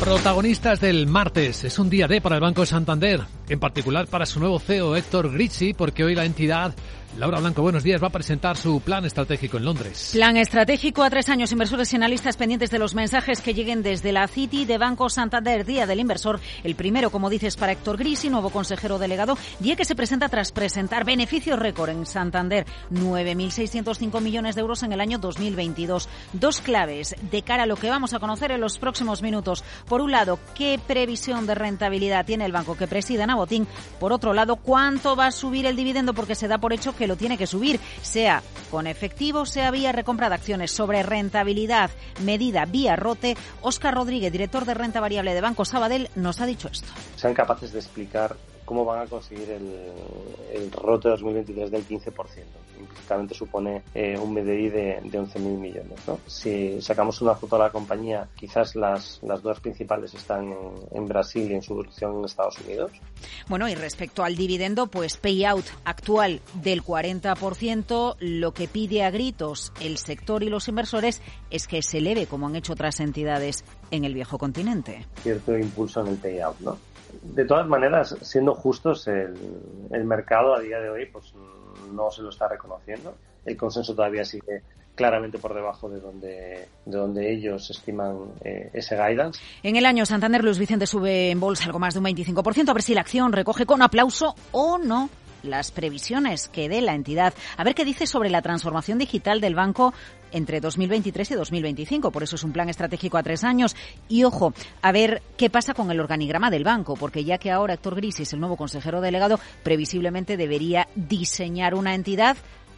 Protagonistas del martes. Es un día D para el Banco Santander, en particular para su nuevo CEO Héctor Grizzi, porque hoy la entidad Laura Blanco, buenos días. Va a presentar su plan estratégico en Londres. Plan estratégico a tres años. Inversores y analistas pendientes de los mensajes que lleguen desde la City de Banco Santander. Día del inversor. El primero, como dices, para Héctor Grisi, nuevo consejero delegado. Día que se presenta tras presentar beneficios récord en Santander. 9.605 millones de euros en el año 2022. Dos claves de cara a lo que vamos a conocer en los próximos minutos. Por un lado, qué previsión de rentabilidad tiene el banco que presida Nabotín. Por otro lado, cuánto va a subir el dividendo porque se da por hecho que lo tiene que subir, sea con efectivo, sea vía recompra de acciones. Sobre rentabilidad medida vía rote, Óscar Rodríguez, director de renta variable de Banco Sabadell, nos ha dicho esto. Sean capaces de explicar cómo van a conseguir el, el rote 2023 del 15%. Implícitamente supone eh, un MDI de, de 11.000 millones. ¿no? Si sacamos una foto de la compañía, quizás las, las dos principales están en, en Brasil y en su producción en Estados Unidos. Bueno, y respecto al dividendo, pues payout actual del 40%, lo que pide a gritos el sector y los inversores es que se eleve, como han hecho otras entidades en el viejo continente. Cierto impulso en el payout, ¿no? De todas maneras, siendo justos, el, el, mercado a día de hoy pues no se lo está reconociendo. El consenso todavía sigue claramente por debajo de donde, de donde ellos estiman eh, ese guidance. En el año Santander Luis Vicente sube en bolsa algo más de un 25%, a ver si la acción recoge con aplauso o no las previsiones que dé la entidad. A ver qué dice sobre la transformación digital del banco entre 2023 y 2025. Por eso es un plan estratégico a tres años. Y ojo, a ver qué pasa con el organigrama del banco, porque ya que ahora Héctor Grisis, el nuevo consejero delegado, previsiblemente debería diseñar una entidad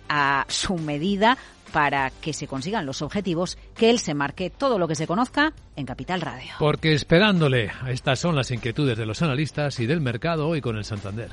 a su medida para que se consigan los objetivos que él se marque todo lo que se conozca en Capital Radio. Porque esperándole, estas son las inquietudes de los analistas y del mercado hoy con el Santander.